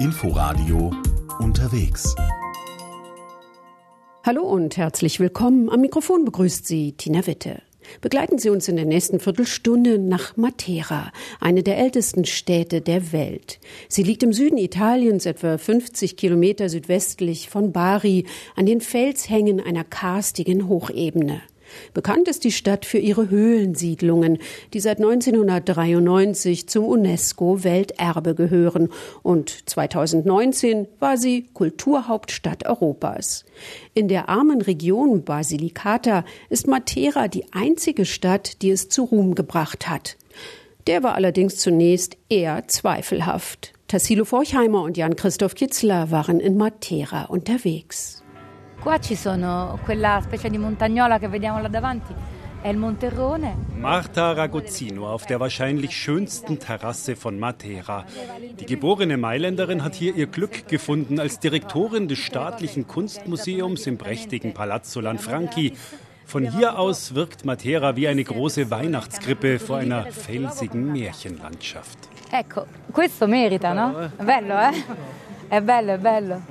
Inforadio unterwegs. Hallo und herzlich willkommen. Am Mikrofon begrüßt Sie Tina Witte. Begleiten Sie uns in der nächsten Viertelstunde nach Matera, eine der ältesten Städte der Welt. Sie liegt im Süden Italiens, etwa 50 Kilometer südwestlich von Bari, an den Felshängen einer karstigen Hochebene. Bekannt ist die Stadt für ihre Höhlensiedlungen, die seit 1993 zum UNESCO-Welterbe gehören und 2019 war sie Kulturhauptstadt Europas. In der armen Region Basilicata ist Matera die einzige Stadt, die es zu Ruhm gebracht hat. Der war allerdings zunächst eher zweifelhaft. Tassilo Forchheimer und Jan-Christoph Kitzler waren in Matera unterwegs. Qua ci sono quella specie di montagnola che vediamo là davanti. Marta Ragozzino auf der wahrscheinlich schönsten Terrasse von Matera. Die geborene Mailänderin hat hier ihr Glück gefunden als Direktorin des staatlichen Kunstmuseums im prächtigen Palazzo Lanfranchi. Von hier aus wirkt Matera wie eine große Weihnachtskrippe vor einer felsigen Märchenlandschaft. Ecco, questo merita, no? Bello, eh? È bello, è bello.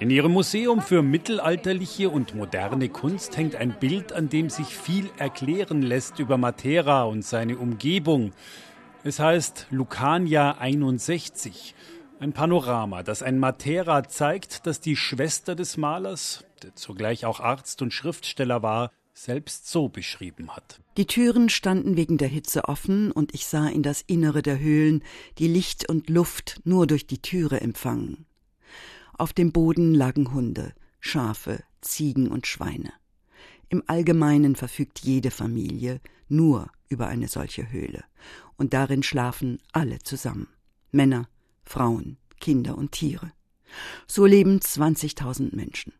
In ihrem Museum für mittelalterliche und moderne Kunst hängt ein Bild, an dem sich viel erklären lässt über Matera und seine Umgebung. Es heißt Lucania 61. Ein Panorama, das ein Matera zeigt, das die Schwester des Malers, der zugleich auch Arzt und Schriftsteller war, selbst so beschrieben hat. Die Türen standen wegen der Hitze offen und ich sah in das Innere der Höhlen, die Licht und Luft nur durch die Türe empfangen. Auf dem Boden lagen Hunde, Schafe, Ziegen und Schweine. Im Allgemeinen verfügt jede Familie nur über eine solche Höhle, und darin schlafen alle zusammen Männer, Frauen, Kinder und Tiere. So leben 20.000 Menschen.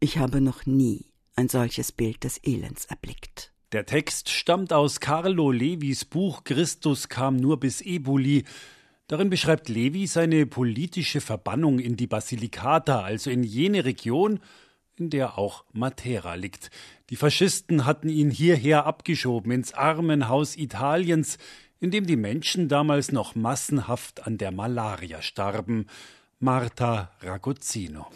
Ich habe noch nie ein solches Bild des Elends erblickt. Der Text stammt aus Carlo Levis Buch Christus kam nur bis Eboli. Darin beschreibt Levi seine politische Verbannung in die Basilicata, also in jene Region, in der auch Matera liegt. Die Faschisten hatten ihn hierher abgeschoben, ins Armenhaus Italiens, in dem die Menschen damals noch massenhaft an der Malaria starben. Marta Ragozzino.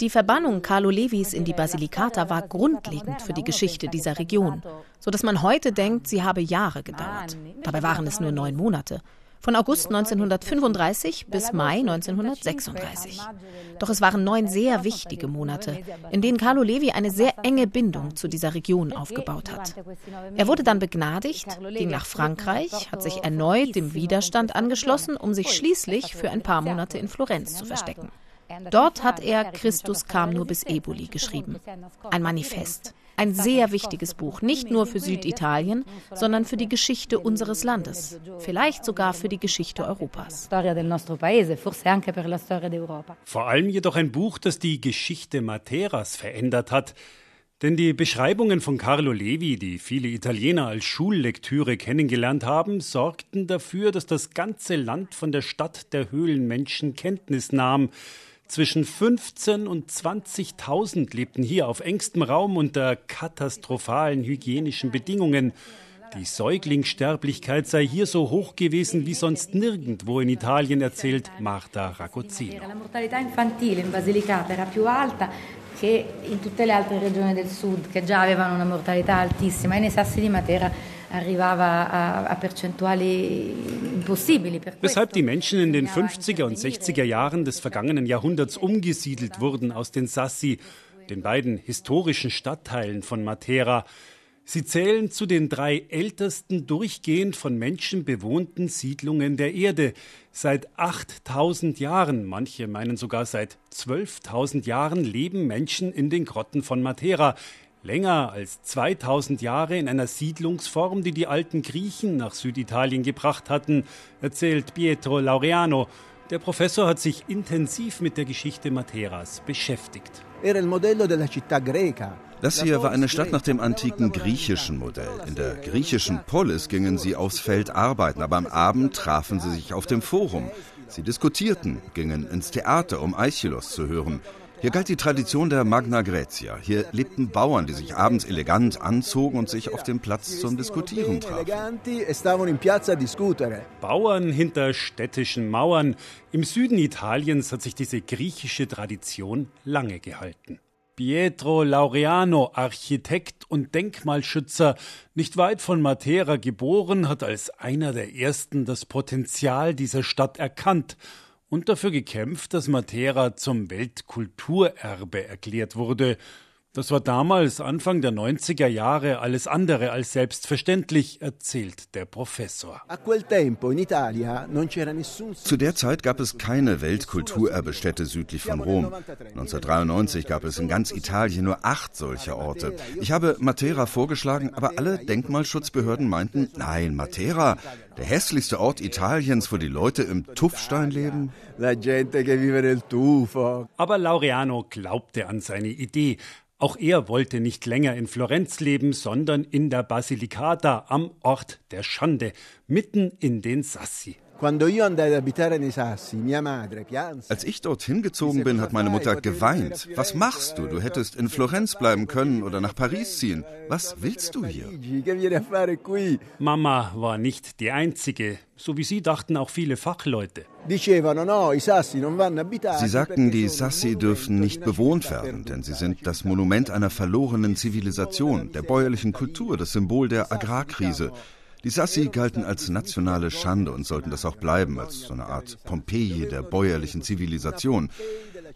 Die Verbannung Carlo Levis in die Basilicata war grundlegend für die Geschichte dieser Region, so dass man heute denkt, sie habe Jahre gedauert. Dabei waren es nur neun Monate von August 1935 bis Mai 1936. Doch es waren neun sehr wichtige Monate, in denen Carlo Levi eine sehr enge Bindung zu dieser Region aufgebaut hat. Er wurde dann begnadigt, ging nach Frankreich, hat sich erneut dem Widerstand angeschlossen, um sich schließlich für ein paar Monate in Florenz zu verstecken. Dort hat er Christus kam nur bis Eboli geschrieben. Ein Manifest. Ein sehr wichtiges Buch, nicht nur für Süditalien, sondern für die Geschichte unseres Landes, vielleicht sogar für die Geschichte Europas. Vor allem jedoch ein Buch, das die Geschichte Materas verändert hat. Denn die Beschreibungen von Carlo Levi, die viele Italiener als Schullektüre kennengelernt haben, sorgten dafür, dass das ganze Land von der Stadt der Höhlenmenschen Kenntnis nahm. Zwischen 15 und 20.000 lebten hier auf engstem Raum unter katastrophalen hygienischen Bedingungen. Die Säuglingssterblichkeit sei hier so hoch gewesen wie sonst nirgendwo in Italien, erzählt Marta Ragozzino. che in tutte le altre regioni del sud che già avevano una mortalità altissima e nei sassi di Matera Weshalb die Menschen in den 50er und 60er Jahren des vergangenen Jahrhunderts umgesiedelt wurden aus den Sassi, den beiden historischen Stadtteilen von Matera. Sie zählen zu den drei ältesten durchgehend von Menschen bewohnten Siedlungen der Erde. Seit 8000 Jahren, manche meinen sogar seit 12.000 Jahren, leben Menschen in den Grotten von Matera. Länger als 2000 Jahre in einer Siedlungsform, die die alten Griechen nach Süditalien gebracht hatten, erzählt Pietro Laureano. Der Professor hat sich intensiv mit der Geschichte Materas beschäftigt. Das hier war eine Stadt nach dem antiken griechischen Modell. In der griechischen Polis gingen sie aufs Feld arbeiten, aber am Abend trafen sie sich auf dem Forum. Sie diskutierten, gingen ins Theater, um Aeschylus zu hören. Hier galt die Tradition der Magna Graecia. Hier lebten Bauern, die sich abends elegant anzogen und sich auf dem Platz zum Diskutieren trafen. Bauern hinter städtischen Mauern. Im Süden Italiens hat sich diese griechische Tradition lange gehalten. Pietro Laureano, Architekt und Denkmalschützer, nicht weit von Matera geboren, hat als einer der ersten das Potenzial dieser Stadt erkannt und dafür gekämpft, dass Matera zum Weltkulturerbe erklärt wurde. Das war damals, Anfang der 90er Jahre, alles andere als selbstverständlich, erzählt der Professor. Zu der Zeit gab es keine Weltkulturerbestätte südlich von Rom. 1993 gab es in ganz Italien nur acht solcher Orte. Ich habe Matera vorgeschlagen, aber alle Denkmalschutzbehörden meinten, nein, Matera, der hässlichste Ort Italiens, wo die Leute im Tuffstein leben. Aber Laureano glaubte an seine Idee. Auch er wollte nicht länger in Florenz leben, sondern in der Basilicata am Ort der Schande, mitten in den Sassi. Als ich dorthin gezogen bin, hat meine Mutter geweint. Was machst du? Du hättest in Florenz bleiben können oder nach Paris ziehen. Was willst du hier? Mama war nicht die Einzige. So wie sie dachten auch viele Fachleute. Sie sagten, die Sassi dürfen nicht bewohnt werden, denn sie sind das Monument einer verlorenen Zivilisation, der bäuerlichen Kultur, das Symbol der Agrarkrise. Die Sassi galten als nationale Schande und sollten das auch bleiben, als so eine Art Pompeji der bäuerlichen Zivilisation.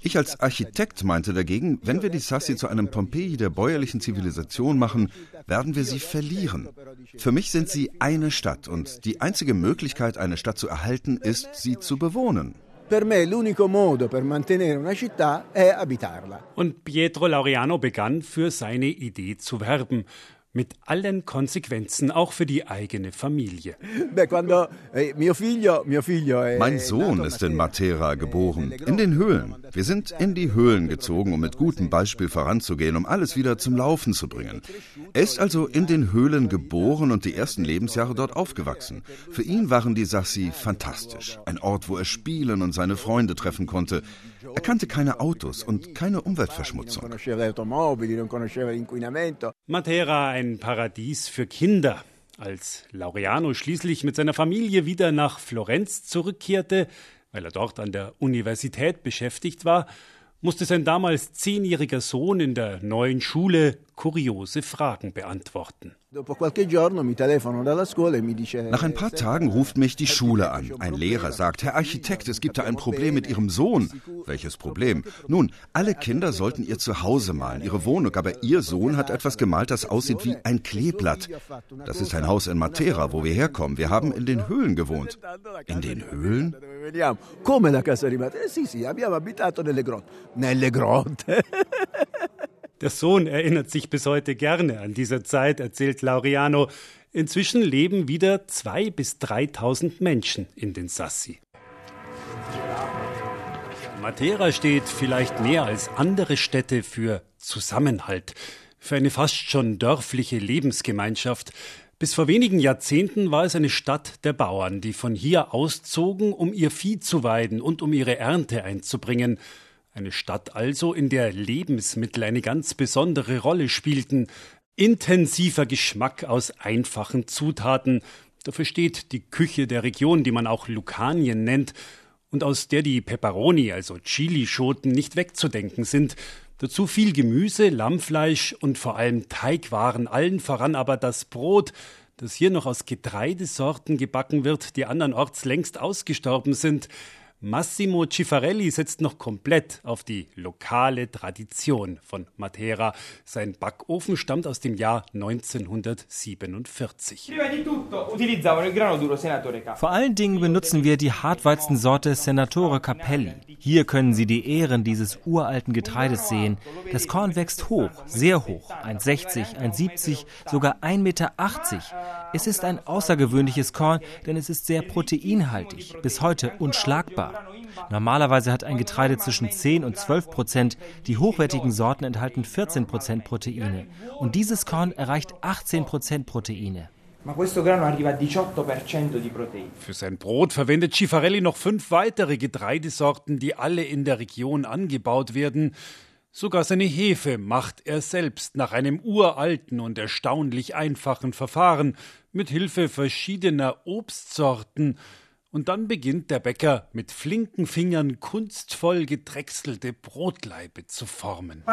Ich als Architekt meinte dagegen, wenn wir die Sassi zu einem Pompeji der bäuerlichen Zivilisation machen, werden wir sie verlieren. Für mich sind sie eine Stadt und die einzige Möglichkeit, eine Stadt zu erhalten, ist, sie zu bewohnen. Und Pietro Laureano begann, für seine Idee zu werben mit allen Konsequenzen auch für die eigene Familie. Eh, mein Sohn ist in Matera geboren, in den Höhlen. Wir sind in die Höhlen gezogen, um mit gutem Beispiel voranzugehen, um alles wieder zum Laufen zu bringen. Er ist also in den Höhlen geboren und die ersten Lebensjahre dort aufgewachsen. Für ihn waren die Sassi fantastisch, ein Ort, wo er spielen und seine Freunde treffen konnte. Er kannte keine Autos und keine Umweltverschmutzung. Matera, ein Paradies für Kinder. Als Laureano schließlich mit seiner Familie wieder nach Florenz zurückkehrte, weil er dort an der Universität beschäftigt war, musste sein damals zehnjähriger Sohn in der neuen Schule kuriose Fragen beantworten. E Nach ein paar Tagen ruft mich die Schule an. Ein Lehrer sagt, Herr Architekt, es gibt da ein Problem mit Ihrem Sohn. Welches Problem? Nun, alle Kinder sollten ihr Zuhause malen, ihre Wohnung, aber Ihr Sohn hat etwas gemalt, das aussieht wie ein Kleeblatt. Das ist ein Haus in Matera, wo wir herkommen. Wir haben in den Höhlen gewohnt. In den Höhlen? Come la casa di Matera? Sì, sì, abbiamo abitato nelle grotte. Nelle grotte. Der Sohn erinnert sich bis heute gerne an diese Zeit, erzählt Laureano. Inzwischen leben wieder 2.000 bis 3.000 Menschen in den Sassi. Matera steht vielleicht mehr als andere Städte für Zusammenhalt, für eine fast schon dörfliche Lebensgemeinschaft. Bis vor wenigen Jahrzehnten war es eine Stadt der Bauern, die von hier auszogen, um ihr Vieh zu weiden und um ihre Ernte einzubringen. Eine Stadt also, in der Lebensmittel eine ganz besondere Rolle spielten. Intensiver Geschmack aus einfachen Zutaten. Dafür steht die Küche der Region, die man auch Lukanien nennt und aus der die Peperoni, also Chilischoten, nicht wegzudenken sind. Dazu viel Gemüse, Lammfleisch und vor allem Teigwaren, allen voran aber das Brot, das hier noch aus Getreidesorten gebacken wird, die andernorts längst ausgestorben sind. Massimo Cifarelli setzt noch komplett auf die lokale Tradition von Matera. Sein Backofen stammt aus dem Jahr 1947. Vor allen Dingen benutzen wir die Hartweizensorte Senatore Capelli. Hier können Sie die Ehren dieses uralten Getreides sehen. Das Korn wächst hoch, sehr hoch, 1,60, 1,70, sogar 1,80 Meter. Es ist ein außergewöhnliches Korn, denn es ist sehr proteinhaltig, bis heute unschlagbar. Normalerweise hat ein Getreide zwischen 10 und 12 Prozent. Die hochwertigen Sorten enthalten 14 Prozent Proteine. Und dieses Korn erreicht 18 Prozent Proteine. Für sein Brot verwendet Cifarelli noch fünf weitere Getreidesorten, die alle in der Region angebaut werden. Sogar seine Hefe macht er selbst nach einem uralten und erstaunlich einfachen Verfahren mit Hilfe verschiedener Obstsorten und dann beginnt der Bäcker mit flinken Fingern kunstvoll gedrechselte Brotlaibe zu formen.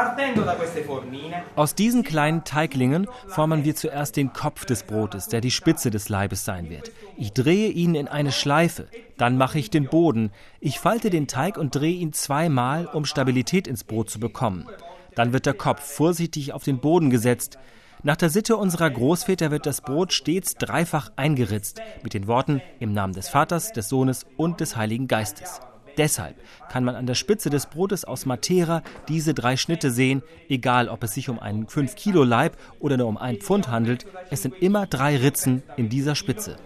Aus diesen kleinen Teiglingen formen wir zuerst den Kopf des Brotes, der die Spitze des Leibes sein wird. Ich drehe ihn in eine Schleife, dann mache ich den Boden. Ich falte den Teig und drehe ihn zweimal, um Stabilität ins Brot zu bekommen. Dann wird der Kopf vorsichtig auf den Boden gesetzt. Nach der Sitte unserer Großväter wird das Brot stets dreifach eingeritzt mit den Worten im Namen des Vaters, des Sohnes und des Heiligen Geistes. Deshalb kann man an der Spitze des Brotes aus Matera diese drei Schnitte sehen, egal ob es sich um einen 5 Kilo Leib oder nur um ein Pfund handelt, es sind immer drei Ritzen in dieser Spitze.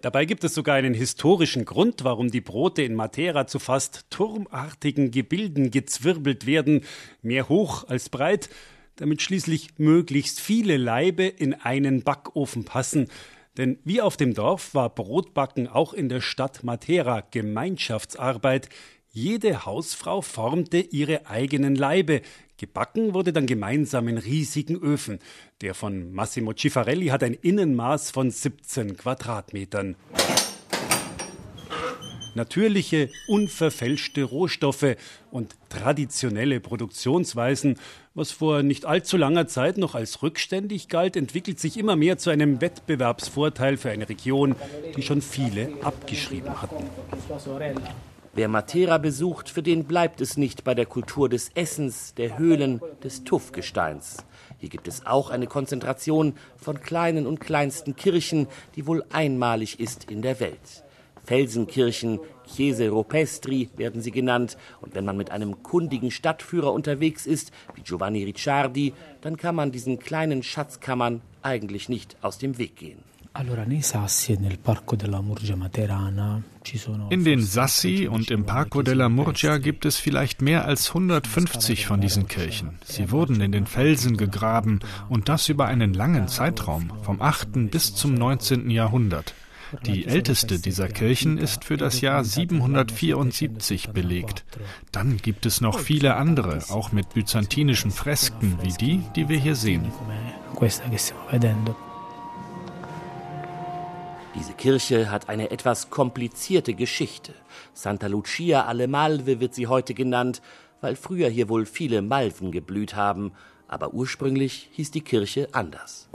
Dabei gibt es sogar einen historischen Grund, warum die Brote in Matera zu fast turmartigen Gebilden gezwirbelt werden, mehr hoch als breit, damit schließlich möglichst viele Laibe in einen Backofen passen. Denn wie auf dem Dorf war Brotbacken auch in der Stadt Matera Gemeinschaftsarbeit. Jede Hausfrau formte ihre eigenen Laibe. Gebacken wurde dann gemeinsam in riesigen Öfen. Der von Massimo Cifarelli hat ein Innenmaß von 17 Quadratmetern natürliche, unverfälschte Rohstoffe und traditionelle Produktionsweisen, was vor nicht allzu langer Zeit noch als rückständig galt, entwickelt sich immer mehr zu einem Wettbewerbsvorteil für eine Region, die schon viele abgeschrieben hatten. Wer Matera besucht, für den bleibt es nicht bei der Kultur des Essens, der Höhlen, des Tuffgesteins. Hier gibt es auch eine Konzentration von kleinen und kleinsten Kirchen, die wohl einmalig ist in der Welt. Felsenkirchen, Chiese Rupestri werden sie genannt. Und wenn man mit einem kundigen Stadtführer unterwegs ist, wie Giovanni Ricciardi, dann kann man diesen kleinen Schatzkammern eigentlich nicht aus dem Weg gehen. In den Sassi und im Parco della Murgia gibt es vielleicht mehr als 150 von diesen Kirchen. Sie wurden in den Felsen gegraben und das über einen langen Zeitraum, vom 8. bis zum 19. Jahrhundert. Die älteste dieser Kirchen ist für das Jahr 774 belegt. Dann gibt es noch viele andere, auch mit byzantinischen Fresken wie die, die wir hier sehen. Diese Kirche hat eine etwas komplizierte Geschichte. Santa Lucia alle Malve wird sie heute genannt, weil früher hier wohl viele Malven geblüht haben aber ursprünglich hieß die Kirche anders.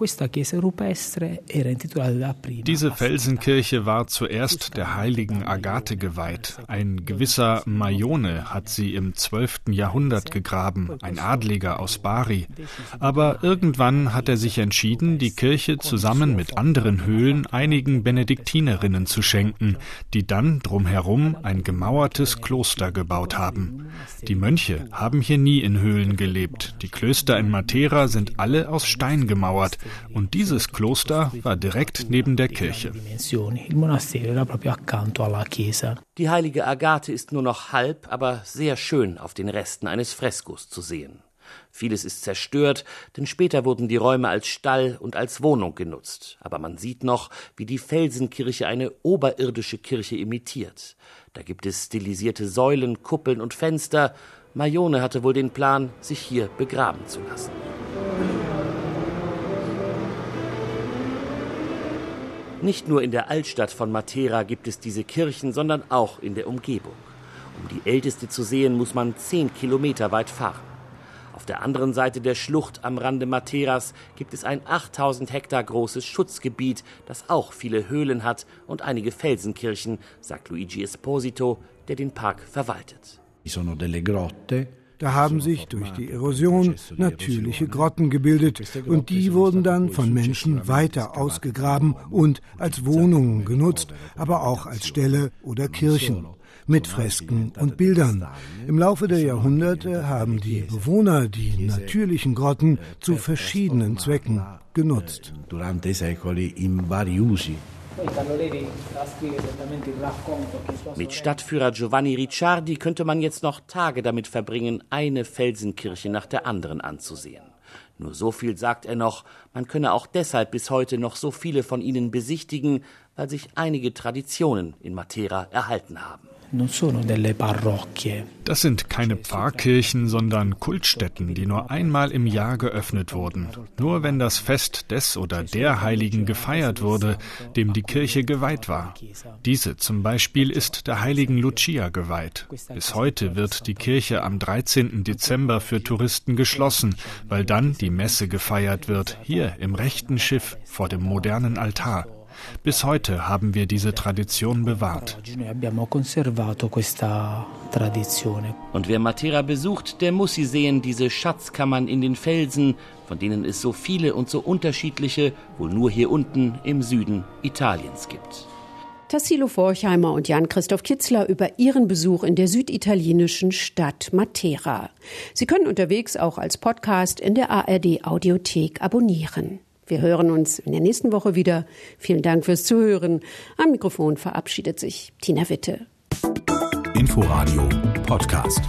Diese Felsenkirche war zuerst der heiligen Agathe geweiht. Ein gewisser Maione hat sie im 12. Jahrhundert gegraben, ein Adliger aus Bari. Aber irgendwann hat er sich entschieden, die Kirche zusammen mit anderen Höhlen einigen Benediktinerinnen zu schenken, die dann drumherum ein gemauertes Kloster gebaut haben. Die Mönche haben hier nie in Höhlen gelebt. Die Klöster in Matera sind alle aus Stein gemauert und dieses Kloster war direkt neben der Kirche. Die heilige Agathe ist nur noch halb, aber sehr schön auf den Resten eines Freskos zu sehen. Vieles ist zerstört, denn später wurden die Räume als Stall und als Wohnung genutzt. Aber man sieht noch, wie die Felsenkirche eine oberirdische Kirche imitiert. Da gibt es stilisierte Säulen, Kuppeln und Fenster, Maione hatte wohl den Plan, sich hier begraben zu lassen. Nicht nur in der Altstadt von Matera gibt es diese Kirchen, sondern auch in der Umgebung. Um die älteste zu sehen, muss man zehn Kilometer weit fahren. Auf der anderen Seite der Schlucht am Rande Materas gibt es ein 8000 Hektar großes Schutzgebiet, das auch viele Höhlen hat und einige Felsenkirchen, sagt Luigi Esposito, der den Park verwaltet. Da haben sich durch die Erosion natürliche Grotten gebildet und die wurden dann von Menschen weiter ausgegraben und als Wohnungen genutzt, aber auch als Ställe oder Kirchen mit Fresken und Bildern. Im Laufe der Jahrhunderte haben die Bewohner die natürlichen Grotten zu verschiedenen Zwecken genutzt. Mit Stadtführer Giovanni Ricciardi könnte man jetzt noch Tage damit verbringen, eine Felsenkirche nach der anderen anzusehen. Nur so viel sagt er noch, man könne auch deshalb bis heute noch so viele von ihnen besichtigen, weil sich einige Traditionen in Matera erhalten haben. Das sind keine Pfarrkirchen, sondern Kultstätten, die nur einmal im Jahr geöffnet wurden. Nur wenn das Fest des oder der Heiligen gefeiert wurde, dem die Kirche geweiht war. Diese zum Beispiel ist der heiligen Lucia geweiht. Bis heute wird die Kirche am 13. Dezember für Touristen geschlossen, weil dann die Messe gefeiert wird, hier im rechten Schiff vor dem modernen Altar. Bis heute haben wir diese Tradition bewahrt. Und wer Matera besucht, der muss sie sehen, diese Schatzkammern in den Felsen, von denen es so viele und so unterschiedliche wohl nur hier unten im Süden Italiens gibt. Tassilo Forchheimer und Jan-Christoph Kitzler über ihren Besuch in der süditalienischen Stadt Matera. Sie können unterwegs auch als Podcast in der ARD Audiothek abonnieren. Wir hören uns in der nächsten Woche wieder. Vielen Dank fürs Zuhören. Am Mikrofon verabschiedet sich Tina Witte. Inforadio Podcast.